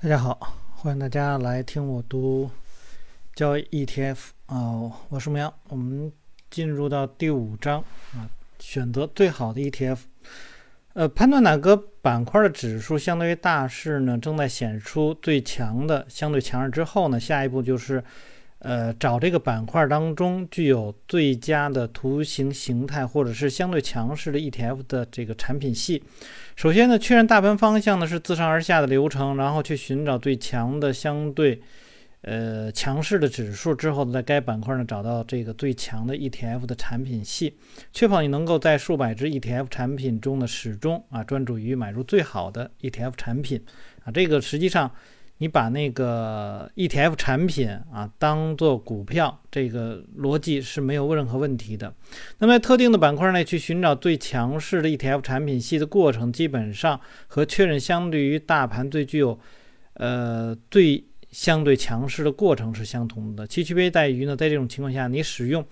大家好，欢迎大家来听我读交易 ETF 啊，我是牧羊。我们进入到第五章啊，选择最好的 ETF。呃，判断哪个板块的指数相对于大势呢，正在显示出最强的相对强势之后呢，下一步就是呃找这个板块当中具有最佳的图形形态或者是相对强势的 ETF 的这个产品系。首先呢，确认大盘方向呢是自上而下的流程，然后去寻找最强的相对，呃强势的指数之后，在该板块呢找到这个最强的 ETF 的产品系，确保你能够在数百只 ETF 产品中呢始终啊专注于买入最好的 ETF 产品啊，这个实际上。你把那个 ETF 产品啊当做股票，这个逻辑是没有任何问题的。那么在特定的板块内去寻找最强势的 ETF 产品系的过程，基本上和确认相对于大盘最具有，呃最。相对强势的过程是相同的，其区别在于呢，在这种情况下，你使用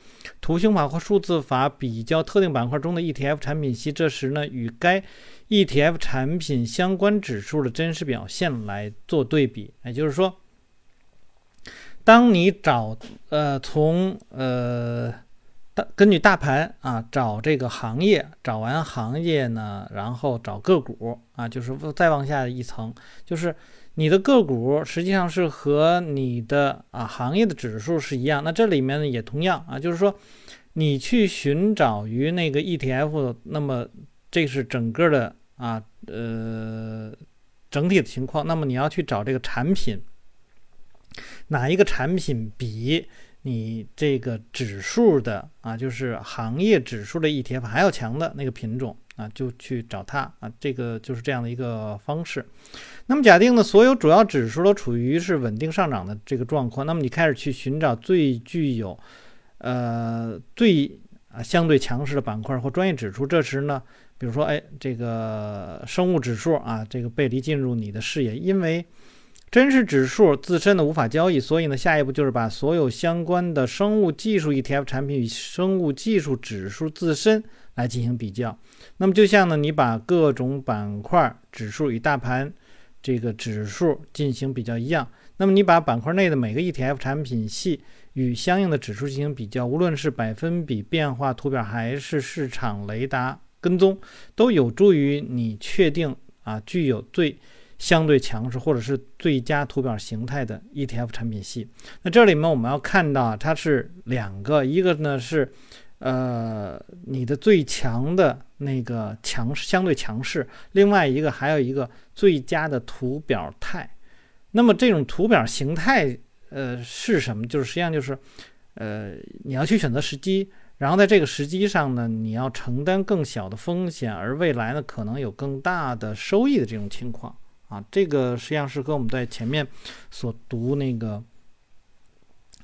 图形法或数字法比较特定板块中的 ETF 产品系，这时呢，与该 ETF 产品相关指数的真实表现来做对比。也就是说，当你找呃从呃大根据大盘啊找这个行业，找完行业呢，然后找个股啊，就是再往下一层，就是。你的个股实际上是和你的啊行业的指数是一样，那这里面呢也同样啊，就是说你去寻找于那个 ETF，那么这是整个的啊呃整体的情况，那么你要去找这个产品，哪一个产品比你这个指数的啊就是行业指数的 ETF 还要强的那个品种。啊，就去找它啊，这个就是这样的一个方式。那么假定呢，所有主要指数都处于是稳定上涨的这个状况，那么你开始去寻找最具有，呃，最啊相对强势的板块或专业指数。这时呢，比如说，哎，这个生物指数啊，这个背离进入你的视野，因为真实指数自身的无法交易，所以呢，下一步就是把所有相关的生物技术 ETF 产品与生物技术指数自身。来进行比较，那么就像呢，你把各种板块指数与大盘这个指数进行比较一样，那么你把板块内的每个 ETF 产品系与相应的指数进行比较，无论是百分比变化图表还是市场雷达跟踪，都有助于你确定啊具有最相对强势或者是最佳图表形态的 ETF 产品系。那这里面我们要看到它是两个，一个呢是。呃，你的最强的那个强相对强势，另外一个还有一个最佳的图表态。那么这种图表形态，呃，是什么？就是实际上就是，呃，你要去选择时机，然后在这个时机上呢，你要承担更小的风险，而未来呢，可能有更大的收益的这种情况啊。这个实际上是和我们在前面所读那个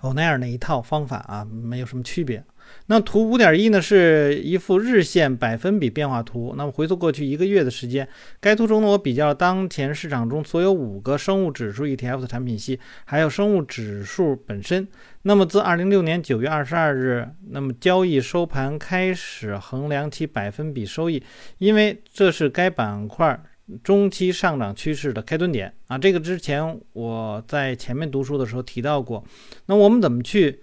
欧奈尔那一套方法啊，没有什么区别。那图五点一呢，是一幅日线百分比变化图。那么回溯过去一个月的时间，该图中呢，我比较当前市场中所有五个生物指数 ETF 的产品系，还有生物指数本身。那么自二零六年九月二十二日，那么交易收盘开始衡量其百分比收益，因为这是该板块中期上涨趋势的开端点啊。这个之前我在前面读书的时候提到过。那我们怎么去？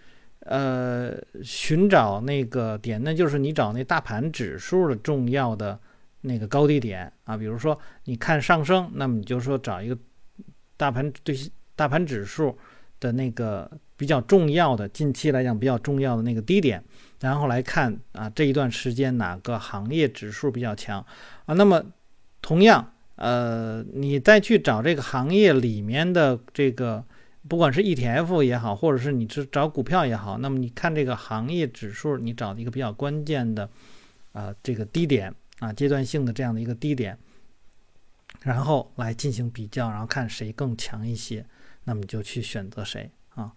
呃，寻找那个点，那就是你找那大盘指数的重要的那个高低点啊。比如说，你看上升，那么你就说找一个大盘对大盘指数的那个比较重要的近期来讲比较重要的那个低点，然后来看啊这一段时间哪个行业指数比较强啊。那么同样，呃，你再去找这个行业里面的这个。不管是 ETF 也好，或者是你是找股票也好，那么你看这个行业指数，你找一个比较关键的，啊，这个低点啊，阶段性的这样的一个低点，然后来进行比较，然后看谁更强一些，那么就去选择谁啊。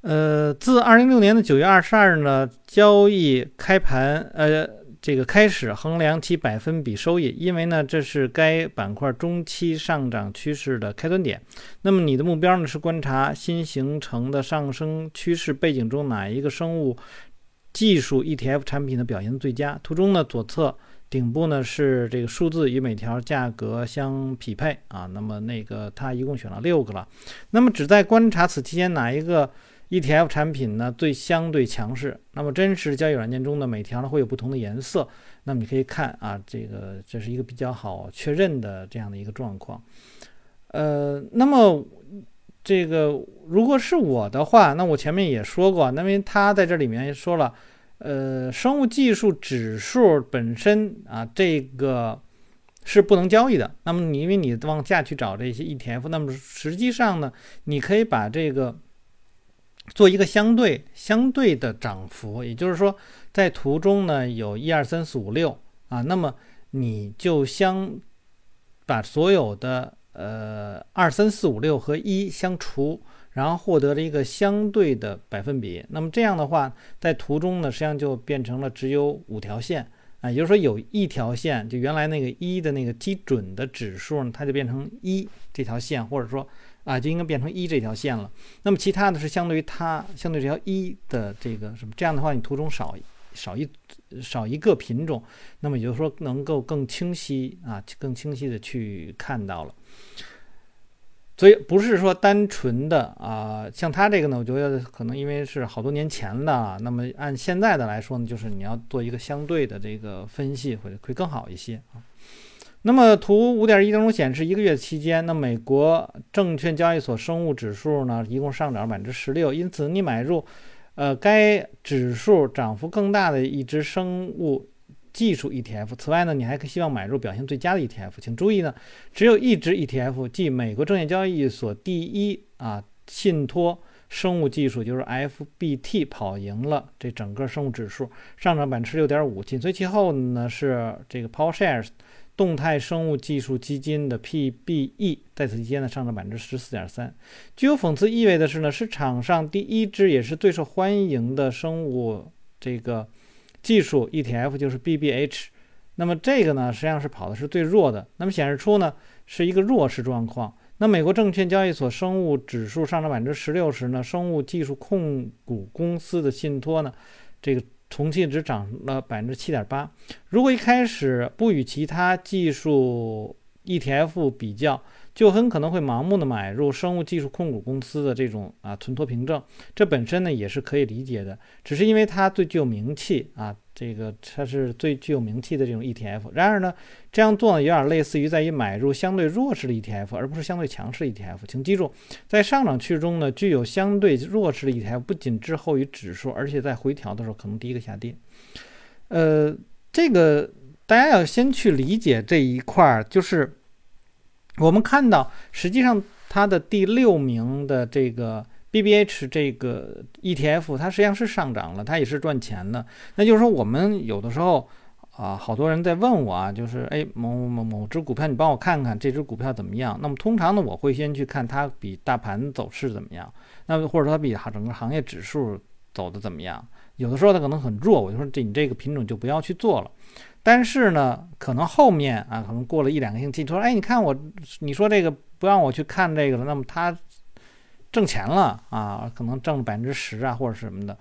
呃，自二零六年的九月二十二日呢，交易开盘，呃。这个开始衡量其百分比收益，因为呢，这是该板块中期上涨趋势的开端点。那么你的目标呢是观察新形成的上升趋势背景中哪一个生物技术 ETF 产品的表现最佳。图中呢左侧顶部呢是这个数字与每条价格相匹配啊。那么那个它一共选了六个了。那么只在观察此期间哪一个 ETF 产品呢最相对强势？那么真实交易软件中的每条呢会有不同的颜色。那么你可以看啊，这个这是一个比较好确认的这样的一个状况。呃，那么这个如果是我的话，那我前面也说过，那么他在这里面说了。呃，生物技术指数本身啊，这个是不能交易的。那么你因为你往下去找这些 ETF，那么实际上呢，你可以把这个做一个相对相对的涨幅，也就是说，在图中呢有一二三四五六啊，那么你就相把所有的呃二三四五六和一相除。然后获得了一个相对的百分比，那么这样的话，在图中呢，实际上就变成了只有五条线啊，也就是说有一条线，就原来那个一的那个基准的指数呢，它就变成一这条线，或者说啊，就应该变成一这条线了。那么其他的是相对于它相对这条一的这个什么，这样的话，你图中少少一少一个品种，那么也就是说能够更清晰啊，更清晰的去看到了。所以不是说单纯的啊，像它这个呢，我觉得可能因为是好多年前的，那么按现在的来说呢，就是你要做一个相对的这个分析会会更好一些啊。那么图五点一当中显示，一个月期间，那美国证券交易所生物指数呢，一共上涨百分之十六，因此你买入，呃，该指数涨幅更大的一只生物。技术 ETF。此外呢，你还可以希望买入表现最佳的 ETF。请注意呢，只有一只 ETF，即美国证券交易所第一啊信托生物技术，就是 FBT 跑赢了这整个生物指数，上涨百分之六点五。紧随其后呢是这个 PowerShares 动态生物技术基金的 PBE，在此期间呢上涨百分之十四点三。具有讽刺意味的是呢，市场上第一只也是最受欢迎的生物这个。技术 ETF 就是 BBH，那么这个呢，实际上是跑的是最弱的。那么显示出呢，是一个弱势状况。那美国证券交易所生物指数上涨百分之十六时呢，生物技术控股公司的信托呢，这个重庆只涨了百分之七点八。如果一开始不与其他技术 ETF 比较，就很可能会盲目的买入生物技术控股公司的这种啊存托凭证，这本身呢也是可以理解的，只是因为它最具有名气啊，这个它是最具有名气的这种 ETF。然而呢，这样做呢有点类似于在于买入相对弱势的 ETF，而不是相对强势的 ETF。请记住，在上涨趋势中呢，具有相对弱势的 ETF 不仅滞后于指数，而且在回调的时候可能第一个下跌。呃，这个大家要先去理解这一块儿，就是。我们看到，实际上它的第六名的这个 BBH 这个 ETF，它实际上是上涨了，它也是赚钱的。那就是说，我们有的时候啊，好多人在问我啊，就是哎，某某某某只股票，你帮我看看这只股票怎么样？那么通常呢，我会先去看它比大盘走势怎么样，那么或者说它比整个行业指数走的怎么样？有的时候它可能很弱，我就说这你这个品种就不要去做了。但是呢，可能后面啊，可能过了一两个星期，他说：“哎，你看我，你说这个不让我去看这个了，那么他挣钱了啊，可能挣百分之十啊，或者什么的。”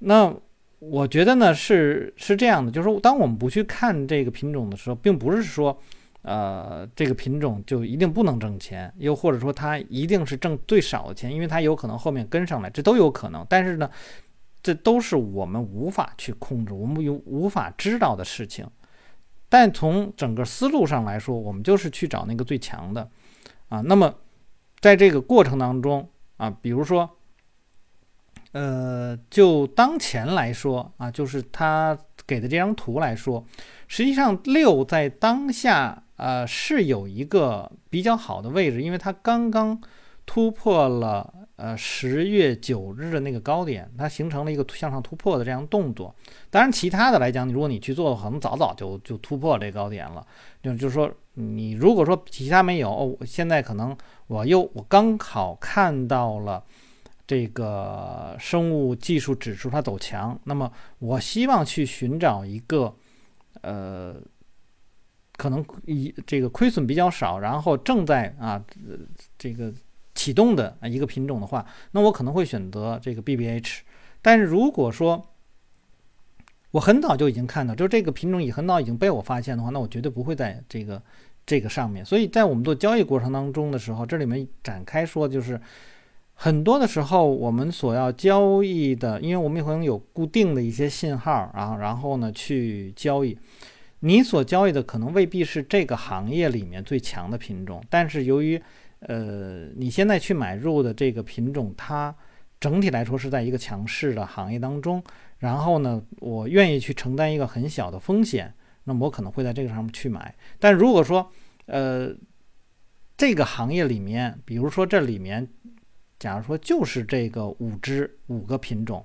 那我觉得呢，是是这样的，就是，当我们不去看这个品种的时候，并不是说，呃，这个品种就一定不能挣钱，又或者说它一定是挣最少的钱，因为它有可能后面跟上来，这都有可能。但是呢。这都是我们无法去控制，我们有无法知道的事情。但从整个思路上来说，我们就是去找那个最强的啊。那么在这个过程当中啊，比如说，呃，就当前来说啊，就是他给的这张图来说，实际上六在当下呃是有一个比较好的位置，因为它刚刚突破了。呃，十月九日的那个高点，它形成了一个向上突破的这样动作。当然，其他的来讲，如果你去做的话，可能早早就就突破这高点了。就就是说，你如果说其他没有，哦，现在可能我又我刚好看到了这个生物技术指数它走强，那么我希望去寻找一个呃，可能一这个亏损比较少，然后正在啊这个。启动的一个品种的话，那我可能会选择这个 BBH。但是如果说我很早就已经看到，就这个品种已很早已经被我发现的话，那我绝对不会在这个这个上面。所以在我们做交易过程当中的时候，这里面展开说，就是很多的时候我们所要交易的，因为我们可能有固定的一些信号啊，然后呢去交易，你所交易的可能未必是这个行业里面最强的品种，但是由于呃你现在去买入的这个品种，它整体来说是在一个强势的行业当中。然后呢，我愿意去承担一个很小的风险，那么我可能会在这个上面去买。但如果说，呃，这个行业里面，比如说这里面，假如说就是这个五只五个品种，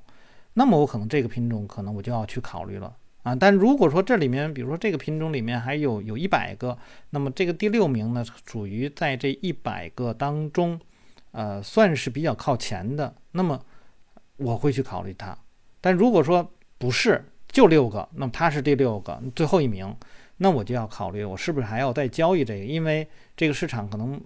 那么我可能这个品种可能我就要去考虑了啊。但如果说这里面，比如说这个品种里面还有有一百个，那么这个第六名呢，属于在这一百个当中，呃，算是比较靠前的，那么我会去考虑它。但如果说不是就六个，那么它是第六个最后一名，那我就要考虑我是不是还要再交易这个，因为这个市场可能，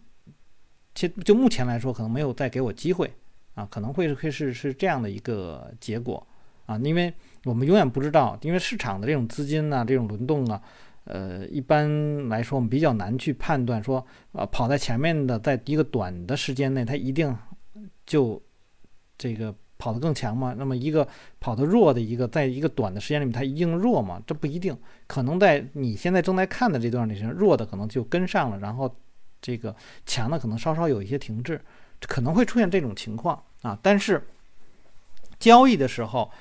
其就目前来说可能没有再给我机会啊，可能会会是是这样的一个结果啊，因为我们永远不知道，因为市场的这种资金呢，这种轮动啊，呃，一般来说我们比较难去判断说，呃，跑在前面的，在一个短的时间内，它一定就这个。跑得更强吗？那么一个跑得弱的一个，在一个短的时间里面，它一定弱吗？这不一定，可能在你现在正在看的这段里边，弱的可能就跟上了，然后这个强的可能稍稍有一些停滞，可能会出现这种情况啊。但是交易的时候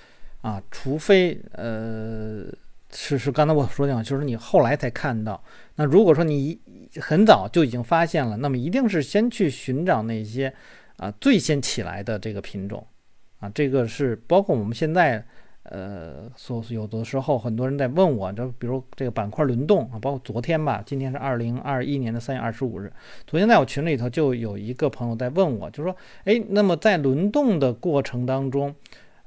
啊，除非呃是是刚才我说的，就是你后来才看到。那如果说你很早就已经发现了，那么一定是先去寻找那些啊最先起来的这个品种。啊，这个是包括我们现在，呃，所有的时候很多人在问我，就比如这个板块轮动啊，包括昨天吧，今天是二零二一年的三月二十五日，昨天在我群里头就有一个朋友在问我，就说，哎，那么在轮动的过程当中，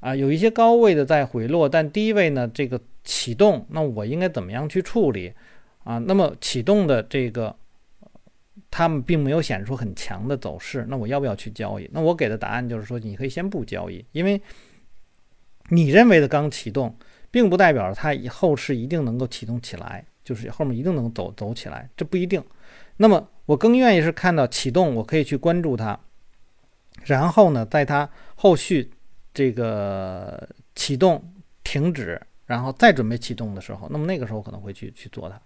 啊，有一些高位的在回落，但低位呢这个启动，那我应该怎么样去处理？啊，那么启动的这个。他们并没有显示出很强的走势，那我要不要去交易？那我给的答案就是说，你可以先不交易，因为你认为的刚启动，并不代表它以后是一定能够启动起来，就是后面一定能走走起来，这不一定。那么我更愿意是看到启动，我可以去关注它，然后呢，在它后续这个启动停止，然后再准备启动的时候，那么那个时候可能会去去做它。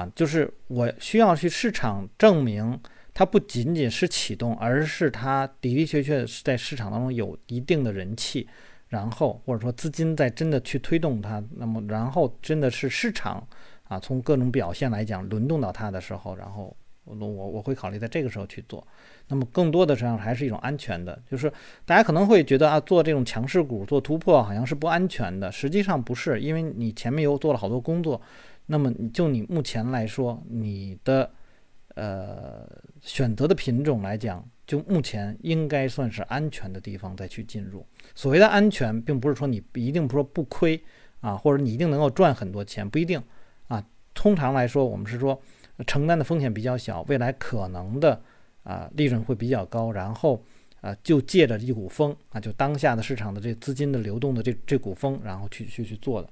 啊，就是我需要去市场证明它不仅仅是启动，而是它的的确确是在市场当中有一定的人气，然后或者说资金在真的去推动它，那么然后真的是市场啊，从各种表现来讲轮动到它的时候，然后我我我会考虑在这个时候去做。那么更多的实际上还是一种安全的，就是大家可能会觉得啊，做这种强势股做突破好像是不安全的，实际上不是，因为你前面又做了好多工作。那么，你就你目前来说，你的呃选择的品种来讲，就目前应该算是安全的地方再去进入。所谓的安全，并不是说你一定不说不亏啊，或者你一定能够赚很多钱，不一定啊。通常来说，我们是说承担的风险比较小，未来可能的啊利润会比较高，然后啊就借着一股风啊，就当下的市场的这资金的流动的这这股风，然后去去去做的。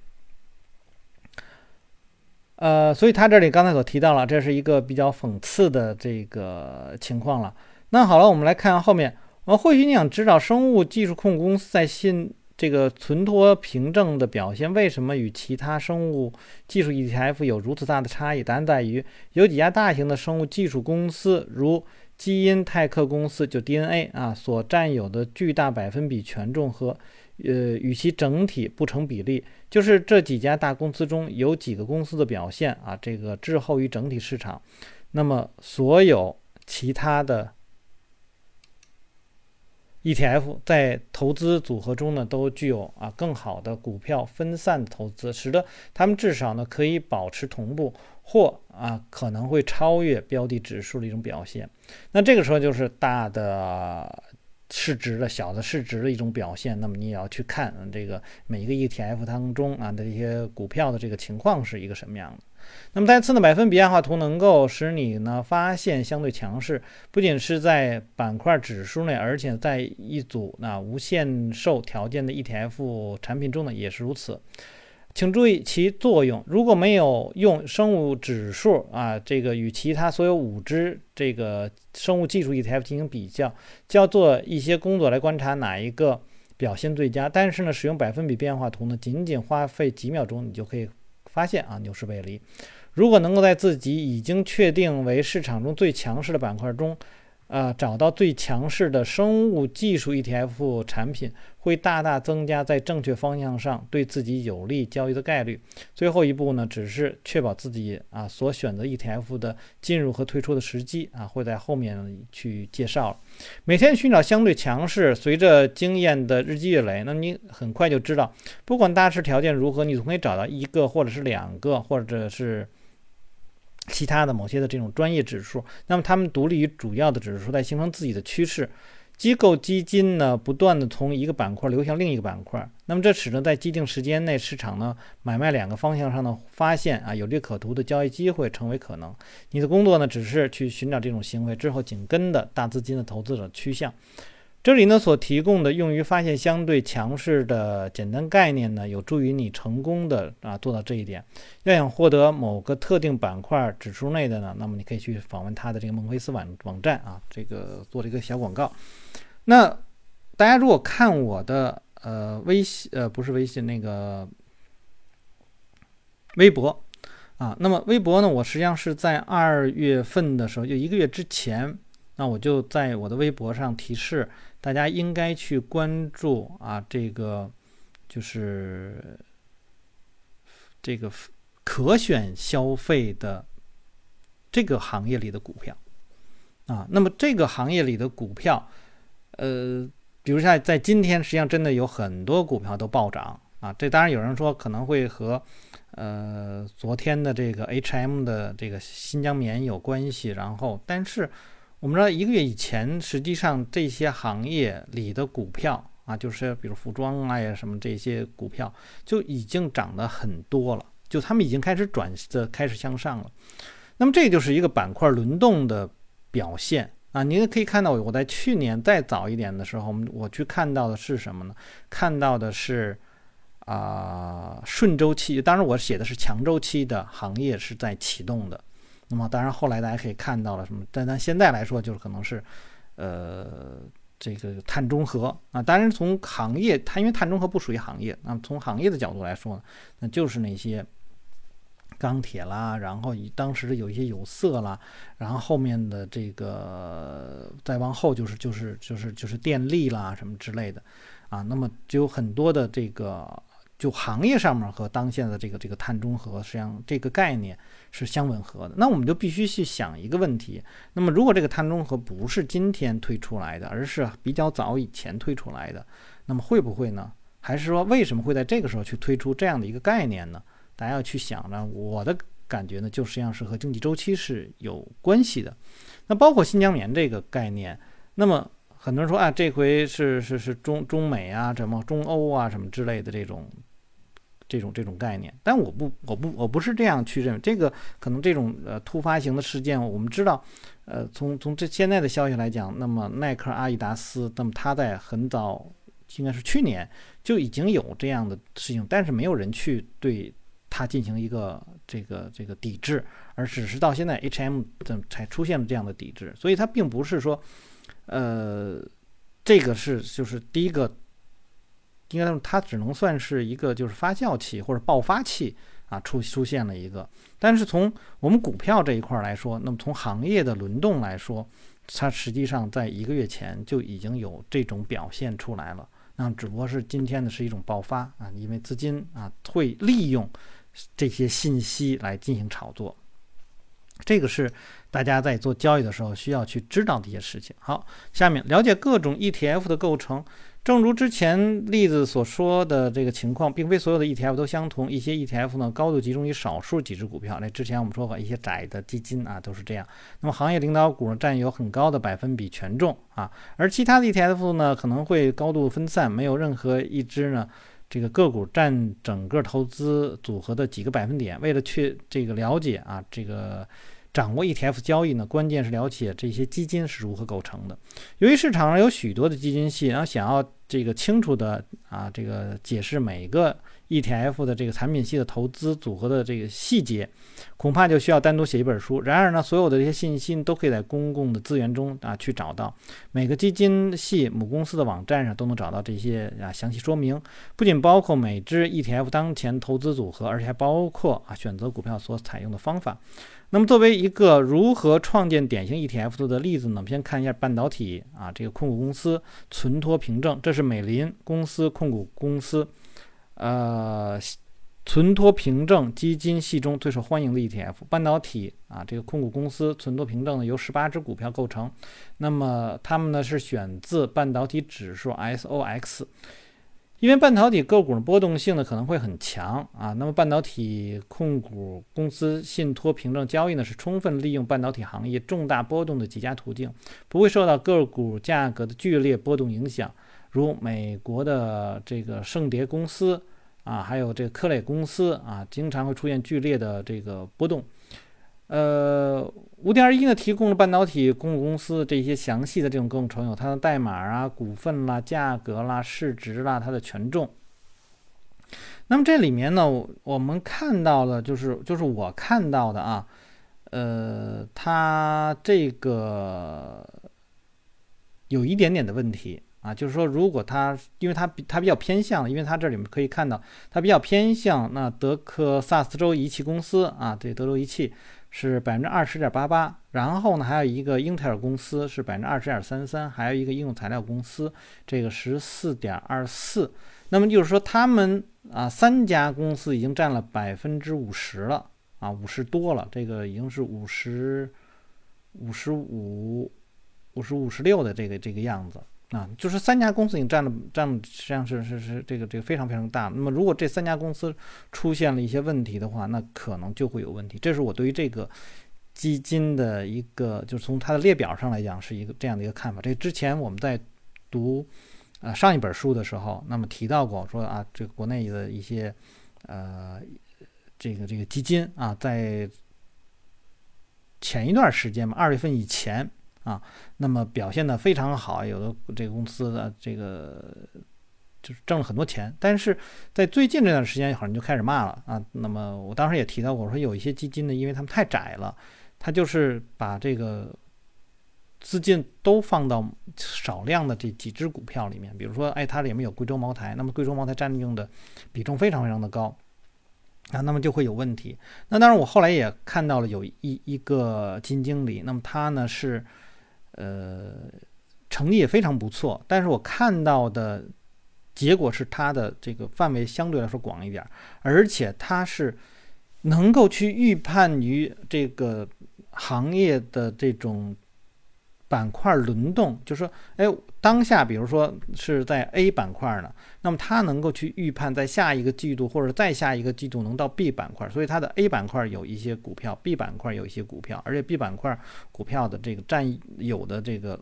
呃，所以他这里刚才所提到了，这是一个比较讽刺的这个情况了。那好了，我们来看后面。呃，或许你想知道生物技术控股公司在信这个存托凭证的表现为什么与其他生物技术 ETF 有如此大的差异？答案在于有几家大型的生物技术公司，如基因泰克公司就 DNA 啊，所占有的巨大百分比权重和。呃，与其整体不成比例，就是这几家大公司中有几个公司的表现啊，这个滞后于整体市场。那么，所有其他的 ETF 在投资组合中呢，都具有啊更好的股票分散投资，使得他们至少呢可以保持同步或啊可能会超越标的指数的一种表现。那这个时候就是大的。市值的小的市值的一种表现，那么你也要去看这个每一个 ETF 当中啊的一些股票的这个情况是一个什么样的。那么再次呢，百分比变化图能够使你呢发现相对强势，不仅是在板块指数内，而且在一组那无限售条件的 ETF 产品中呢也是如此。请注意其作用。如果没有用生物指数啊，这个与其他所有五只这个生物技术 ETF 进行比较，就要做一些工作来观察哪一个表现最佳。但是呢，使用百分比变化图呢，仅仅花费几秒钟，你就可以发现啊，牛市背离。如果能够在自己已经确定为市场中最强势的板块中，呃，找到最强势的生物技术 ETF 产品，会大大增加在正确方向上对自己有利交易的概率。最后一步呢，只是确保自己啊所选择 ETF 的进入和退出的时机啊，会在后面去介绍。每天寻找相对强势，随着经验的日积月累，那你很快就知道，不管大势条件如何，你总可以找到一个或者是两个，或者是。其他的某些的这种专业指数，那么它们独立于主要的指数，在形成自己的趋势。机构基金呢，不断的从一个板块流向另一个板块，那么这使得在既定时间内，市场呢买卖两个方向上的，发现啊有利可图的交易机会成为可能。你的工作呢，只是去寻找这种行为之后紧跟的大资金的投资者趋向。这里呢所提供的用于发现相对强势的简单概念呢，有助于你成功的啊做到这一点。要想获得某个特定板块指数内的呢，那么你可以去访问他的这个孟菲斯网网站啊，这个做了一个小广告。那大家如果看我的呃微信呃不是微信那个微博啊，那么微博呢，我实际上是在二月份的时候，就一个月之前，那我就在我的微博上提示。大家应该去关注啊，这个就是这个可选消费的这个行业里的股票啊。那么这个行业里的股票，呃，比如像在今天，实际上真的有很多股票都暴涨啊。这当然有人说可能会和呃昨天的这个 H&M 的这个新疆棉有关系，然后但是。我们知道一个月以前，实际上这些行业里的股票啊，就是比如服装啊呀什么这些股票，就已经涨得很多了，就他们已经开始转的开始向上了。那么这就是一个板块轮动的表现啊。您可以看到，我在去年再早一点的时候，我们我去看到的是什么呢？看到的是啊顺周期，当然我写的是强周期的行业是在启动的。那么当然，后来大家可以看到了什么？但咱现在来说，就是可能是，呃，这个碳中和啊。当然，从行业，它因为碳中和不属于行业，那么从行业的角度来说呢，那就是那些钢铁啦，然后以当时有一些有色啦，然后后面的这个再往后就是就是就是就是电力啦什么之类的啊。那么就有很多的这个。就行业上面和当下的这个这个碳中和，实际上这个概念是相吻合的。那我们就必须去想一个问题：那么如果这个碳中和不是今天推出来的，而是比较早以前推出来的，那么会不会呢？还是说为什么会在这个时候去推出这样的一个概念呢？大家要去想呢。我的感觉呢，就实际上是和经济周期是有关系的。那包括新疆棉这个概念，那么很多人说啊，这回是是是中中美啊，什么中欧啊，什么之类的这种。这种这种概念，但我不我不我不是这样去认为。这个可能这种呃突发型的事件，我们知道，呃，从从这现在的消息来讲，那么耐克、阿迪达斯，那么他在很早应该是去年就已经有这样的事情，但是没有人去对它进行一个这个这个抵制，而只是到现在 H&M 的才出现了这样的抵制，所以它并不是说，呃，这个是就是第一个。应该，它只能算是一个就是发酵期或者爆发期啊，出出现了一个。但是从我们股票这一块来说，那么从行业的轮动来说，它实际上在一个月前就已经有这种表现出来了。那只不过是今天的是一种爆发啊，因为资金啊会利用这些信息来进行炒作。这个是大家在做交易的时候需要去知道的一些事情。好，下面了解各种 ETF 的构成。正如之前例子所说的这个情况，并非所有的 ETF 都相同。一些 ETF 呢，高度集中于少数几只股票。那之前我们说过，一些窄的基金啊，都是这样。那么行业领导股占有很高的百分比权重啊，而其他的 ETF 呢，可能会高度分散，没有任何一只呢，这个个股占整个投资组合的几个百分点。为了去这个了解啊，这个。掌握 ETF 交易呢，关键是了解这些基金是如何构成的。由于市场上有许多的基金系，然后想要这个清楚的啊，这个解释每个 ETF 的这个产品系的投资组合的这个细节，恐怕就需要单独写一本书。然而呢，所有的这些信息都可以在公共的资源中啊去找到，每个基金系母公司的网站上都能找到这些啊详细说明，不仅包括每只 ETF 当前投资组合，而且还包括啊选择股票所采用的方法。那么，作为一个如何创建典型 ETF 的例子呢？我们先看一下半导体啊这个控股公司存托凭证，这是美林公司控股公司。呃，存托凭证基金系中最受欢迎的 ETF，半导体啊，这个控股公司存托凭证呢由十八只股票构成，那么它们呢是选自半导体指数 SOX，因为半导体个股的波动性呢可能会很强啊，那么半导体控股公司信托凭证交易呢是充分利用半导体行业重大波动的几家途径，不会受到个股价格的剧烈波动影响。如美国的这个圣迭公司啊，还有这个科磊公司啊，经常会出现剧烈的这个波动。呃，五点二一呢提供了半导体控股公司这些详细的这种各种成有它的代码啊、股份啦、价格啦、市值啦、它的权重。那么这里面呢，我们看到了，就是就是我看到的啊，呃，它这个有一点点的问题。啊，就是说，如果它，因为它比它比较偏向，因为它这里面可以看到，它比较偏向那德克萨斯州仪器公司啊，对，德州仪器是百分之二十点八八，然后呢，还有一个英特尔公司是百分之二十点三三，还有一个应用材料公司这个十四点二四，那么就是说，他们啊三家公司已经占了百分之五十了啊，五十多了，这个已经是五十五十五五十五十六的这个这个样子。啊，就是三家公司已经占了占了，实际上是是是这个这个非常非常大。那么如果这三家公司出现了一些问题的话，那可能就会有问题。这是我对于这个基金的一个，就是从它的列表上来讲是一个这样的一个看法。这之前我们在读呃上一本书的时候，那么提到过说啊，这个国内的一些呃这个这个基金啊，在前一段时间嘛，二月份以前。啊，那么表现的非常好，有的这个公司的这个就是挣了很多钱，但是在最近这段时间，好像就开始骂了啊。那么我当时也提到过，我说有一些基金呢，因为他们太窄了，他就是把这个资金都放到少量的这几只股票里面，比如说，哎，它里面有贵州茅台，那么贵州茅台占用的比重非常非常的高啊，那么就会有问题。那当然，我后来也看到了有一一个基金经理，那么他呢是。呃，成绩也非常不错，但是我看到的结果是它的这个范围相对来说广一点，而且它是能够去预判于这个行业的这种板块轮动，就说，哎，当下比如说是在 A 板块呢，那么它能够去预判在下一个季度或者再下一个季度能到 B 板块，所以它的 A 板块有一些股票，B 板块有一些股票，而且 B 板块股票的这个占有的这个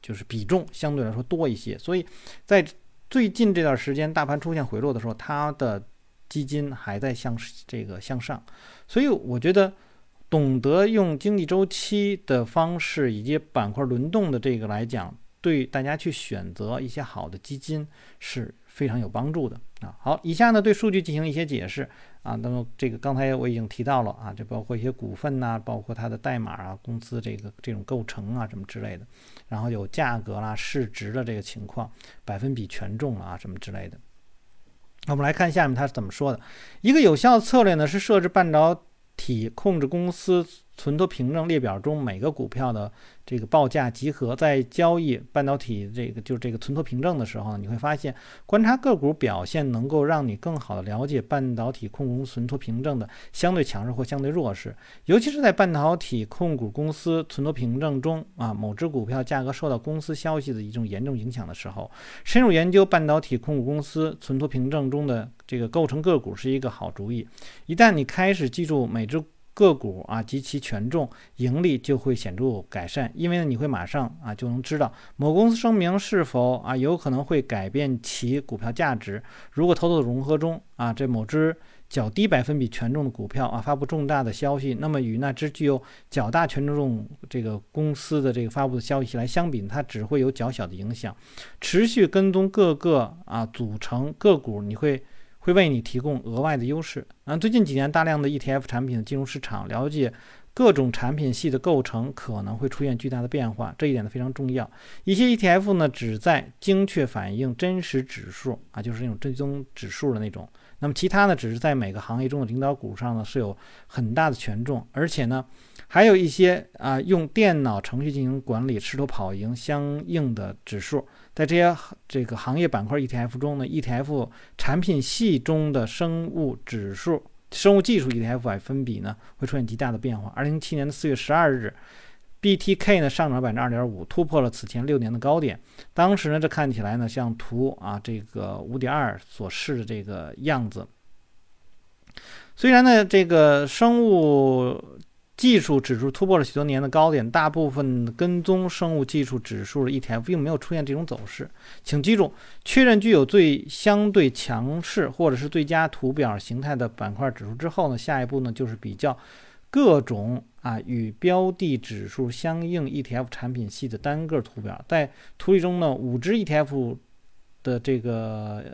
就是比重相对来说多一些，所以在最近这段时间大盘出现回落的时候，它的基金还在向这个向上，所以我觉得懂得用经济周期的方式以及板块轮动的这个来讲。对大家去选择一些好的基金是非常有帮助的啊。好，以下呢对数据进行一些解释啊。那么这个刚才我已经提到了啊，这包括一些股份呐，包括它的代码啊，公司这个这种构成啊什么之类的。然后有价格啦、市值的这个情况、百分比权重啊什么之类的。那我们来看下面它是怎么说的。一个有效的策略呢是设置半导体控制公司。存托凭证列表中每个股票的这个报价集合，在交易半导体这个就这个存托凭证的时候，你会发现观察个股表现能够让你更好的了解半导体控股公司存托凭证的相对强势或相对弱势。尤其是在半导体控股公司存托凭证中啊，某只股票价格受到公司消息的一种严重影响的时候，深入研究半导体控股公司存托凭证中的这个构成个股是一个好主意。一旦你开始记住每只。个股啊及其权重、盈利就会显著改善，因为呢你会马上啊就能知道某公司声明是否啊有可能会改变其股票价值。如果头头融合中啊这某只较低百分比权重的股票啊发布重大的消息，那么与那只具有较大权重这个公司的这个发布的消息来相比，它只会有较小的影响。持续跟踪各个啊组成个股，你会。会为你提供额外的优势。啊，最近几年大量的 ETF 产品进入市场，了解各种产品系的构成可能会出现巨大的变化，这一点呢非常重要。一些 ETF 呢只在精确反映真实指数啊，就是那种追踪指数的那种。那么其他呢，只是在每个行业中的领导股上呢是有很大的权重，而且呢，还有一些啊用电脑程序进行管理，试图跑赢相应的指数。在这些这个行业板块 ETF 中呢，ETF 产品系中的生物指数、生物技术 ETF 啊分比呢会出现极大的变化。二零一七年的四月十二日。BTK 呢上涨百分之二点五，突破了此前六年的高点。当时呢，这看起来呢像图啊这个五点二所示的这个样子。虽然呢这个生物技术指数突破了许多年的高点，大部分跟踪生物技术指数的 ETF 并没有出现这种走势。请记住，确认具有最相对强势或者是最佳图表形态的板块指数之后呢，下一步呢就是比较各种。啊，与标的指数相应 ETF 产品系的单个图表，在图里中呢，五只 ETF 的这个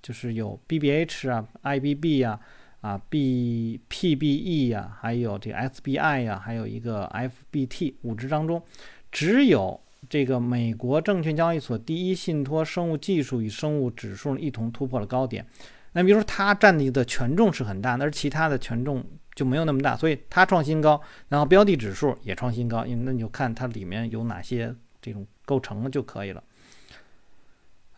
就是有 BBH 啊、IBB 呀、啊 BPBE 呀，还有这个 SBI 呀，还有一个 FBT 五只当中，只有这个美国证券交易所第一信托生物技术与生物指数一同突破了高点。那比如说它占的权重是很大，而其他的权重。就没有那么大，所以它创新高，然后标的指数也创新高，因为那你就看它里面有哪些这种构成了就可以了。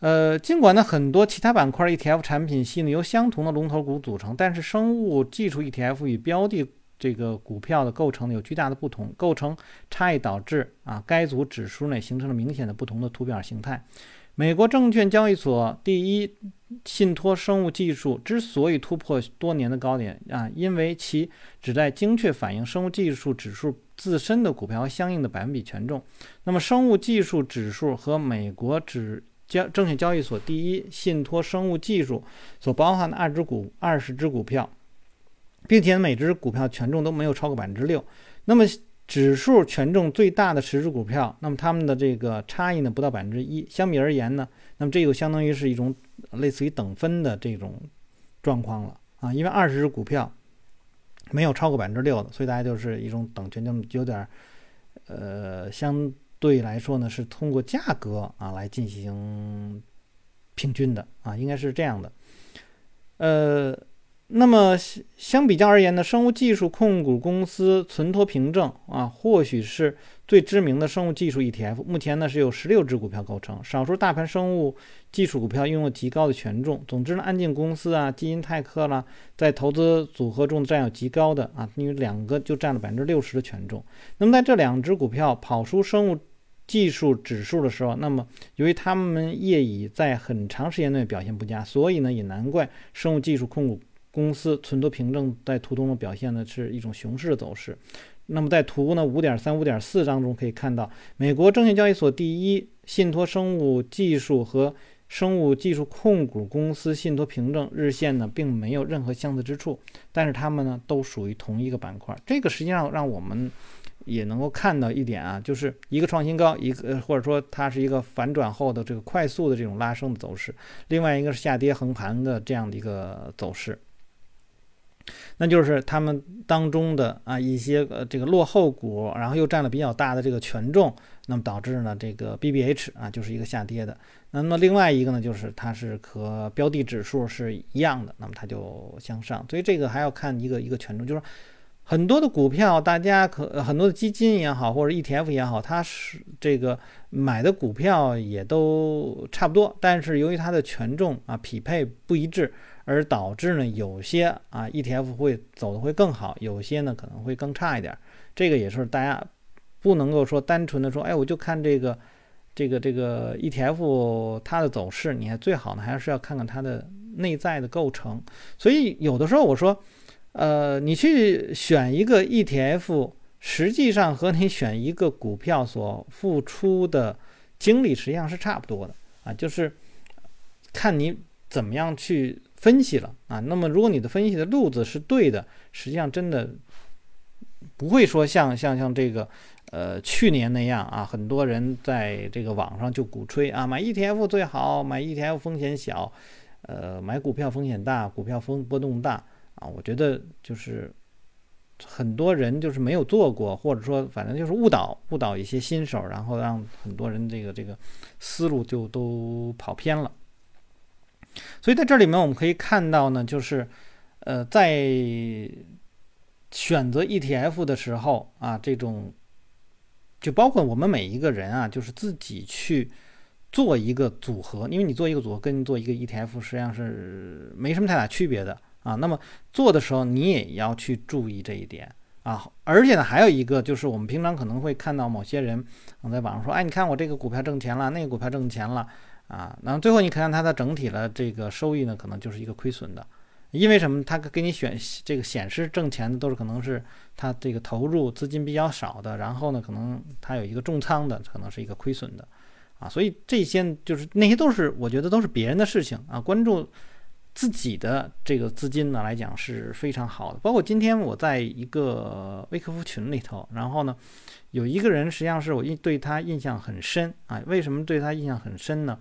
呃，尽管呢很多其他板块 ETF 产品系呢由相同的龙头股组成，但是生物技术 ETF 与标的这个股票的构成有巨大的不同，构成差异导致啊该组指数内形成了明显的不同的图表形态。美国证券交易所第一信托生物技术之所以突破多年的高点啊，因为其旨在精确反映生物技术指数自身的股票相应的百分比权重。那么，生物技术指数和美国指交证券交易所第一信托生物技术所包含的二只股二十只股票，并且每只股票权重都没有超过百分之六。那么。指数权重最大的十只股票，那么它们的这个差异呢不到百分之一。相比而言呢，那么这就相当于是一种类似于等分的这种状况了啊。因为二十只股票没有超过百分之六的，所以大家就是一种等权重有点呃相对来说呢是通过价格啊来进行平均的啊，应该是这样的，呃。那么相比较而言呢，生物技术控股公司存托凭证啊，或许是最知名的生物技术 ETF。目前呢是由十六只股票构成，少数大盘生物技术股票拥有极高的权重。总之呢，安进公司啊、基因泰克啦，在投资组合中占有极高的啊，因为两个就占了百分之六十的权重。那么在这两只股票跑出生物技术指数的时候，那么由于他们业已在很长时间内表现不佳，所以呢也难怪生物技术控股。公司存托凭证在图中的表现呢，是一种熊市的走势。那么在图呢五点三、五点四当中可以看到，美国证券交易所第一信托生物技术和生物技术控股公司信托凭证日线呢，并没有任何相似之处，但是它们呢都属于同一个板块。这个实际上让我们也能够看到一点啊，就是一个创新高，一个或者说它是一个反转后的这个快速的这种拉升的走势，另外一个是下跌横盘的这样的一个走势。那就是他们当中的啊一些呃这个落后股，然后又占了比较大的这个权重，那么导致呢这个 BBH 啊就是一个下跌的。那么另外一个呢就是它是和标的指数是一样的，那么它就向上。所以这个还要看一个一个权重，就是很多的股票，大家可很多的基金也好，或者 ETF 也好，它是这个买的股票也都差不多，但是由于它的权重啊匹配不一致。而导致呢，有些啊 ETF 会走的会更好，有些呢可能会更差一点。这个也是大家不能够说单纯的说，哎，我就看这个这个这个 ETF 它的走势，你还最好呢还是要看看它的内在的构成。所以有的时候我说，呃，你去选一个 ETF，实际上和你选一个股票所付出的精力实际上是差不多的啊，就是看你怎么样去。分析了啊，那么如果你的分析的路子是对的，实际上真的不会说像像像这个呃去年那样啊，很多人在这个网上就鼓吹啊买 ETF 最好，买 ETF 风险小，呃，买股票风险大，股票风波动大啊，我觉得就是很多人就是没有做过，或者说反正就是误导误导一些新手，然后让很多人这个这个思路就都跑偏了。所以在这里面我们可以看到呢，就是呃，在选择 ETF 的时候啊，这种就包括我们每一个人啊，就是自己去。做一个组合，因为你做一个组合跟做一个 ETF 实际上是没什么太大区别的啊。那么做的时候你也要去注意这一点啊。而且呢，还有一个就是我们平常可能会看到某些人在网上说，哎，你看我这个股票挣钱了，那个股票挣钱了啊。然后最后你看它的整体的这个收益呢，可能就是一个亏损的。因为什么？它给你选这个显示挣钱的都是可能是它这个投入资金比较少的，然后呢，可能它有一个重仓的，可能是一个亏损的。啊，所以这些就是那些都是我觉得都是别人的事情啊。关注自己的这个资金呢来讲是非常好的。包括今天我在一个微客服群里头，然后呢有一个人实际上是我印对他印象很深啊。为什么对他印象很深呢？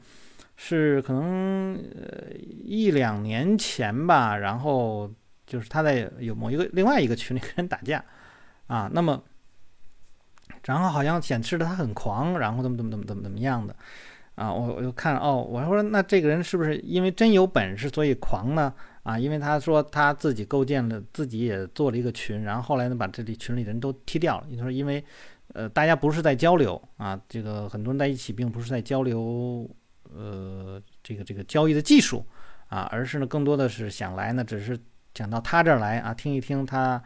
是可能呃一两年前吧，然后就是他在有某一个另外一个群里跟人打架啊，那么。然后好像显示的他很狂，然后怎么怎么怎么怎么怎么样的，啊，我我就看哦，我说那这个人是不是因为真有本事所以狂呢？啊，因为他说他自己构建了，自己也做了一个群，然后后来呢把这里群里的人都踢掉了。你说因为，呃，大家不是在交流啊，这个很多人在一起并不是在交流，呃，这个这个交易的技术啊，而是呢更多的是想来呢，只是想到他这儿来啊，听一听他。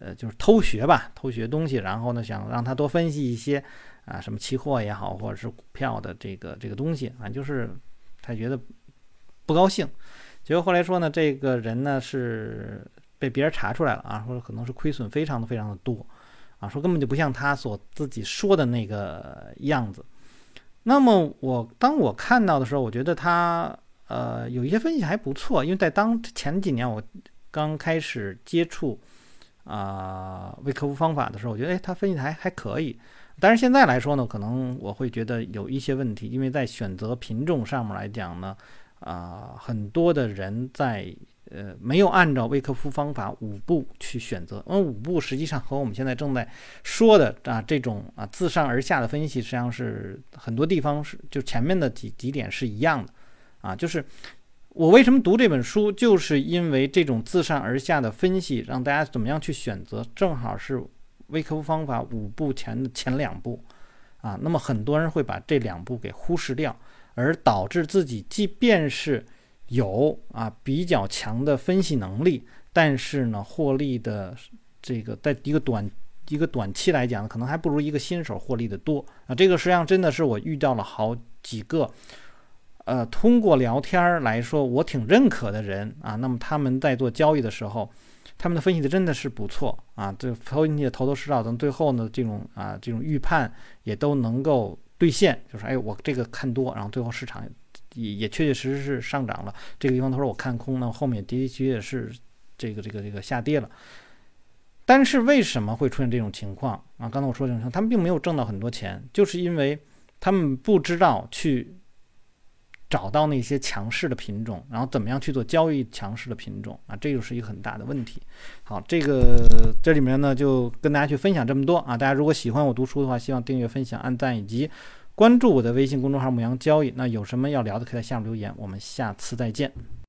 呃，就是偷学吧，偷学东西，然后呢，想让他多分析一些啊，什么期货也好，或者是股票的这个这个东西啊，就是他觉得不高兴。结果后来说呢，这个人呢是被别人查出来了啊，说可能是亏损非常的非常的多啊，说根本就不像他所自己说的那个样子。那么我当我看到的时候，我觉得他呃有一些分析还不错，因为在当前几年我刚开始接触。啊，微客服方法的时候，我觉得哎，他分析的还还可以。但是现在来说呢，可能我会觉得有一些问题，因为在选择品种上面来讲呢，啊，很多的人在呃没有按照微客服方法五步去选择。因为五步实际上和我们现在正在说的啊这种啊自上而下的分析，实际上是很多地方是就前面的几几点是一样的啊，就是。我为什么读这本书，就是因为这种自上而下的分析，让大家怎么样去选择，正好是微客服方法五步前的前两步，啊，那么很多人会把这两步给忽视掉，而导致自己即便是有啊比较强的分析能力，但是呢，获利的这个在一个短一个短期来讲，可能还不如一个新手获利的多啊。这个实际上真的是我遇到了好几个。呃，通过聊天儿来说，我挺认可的人啊。那么他们在做交易的时候，他们的分析的真的是不错啊。这投进去头头是道，等最后呢，这种啊这种预判也都能够兑现。就是哎，我这个看多，然后最后市场也也确确实实是上涨了。这个地方他说我看空，那后面的的确确是这个这个这个下跌了。但是为什么会出现这种情况啊？刚才我说这种情况，他们并没有挣到很多钱，就是因为他们不知道去。找到那些强势的品种，然后怎么样去做交易强势的品种啊？这就是一个很大的问题。好，这个这里面呢就跟大家去分享这么多啊。大家如果喜欢我读书的话，希望订阅、分享、按赞以及关注我的微信公众号“牧羊交易”。那有什么要聊的，可以在下面留言。我们下次再见。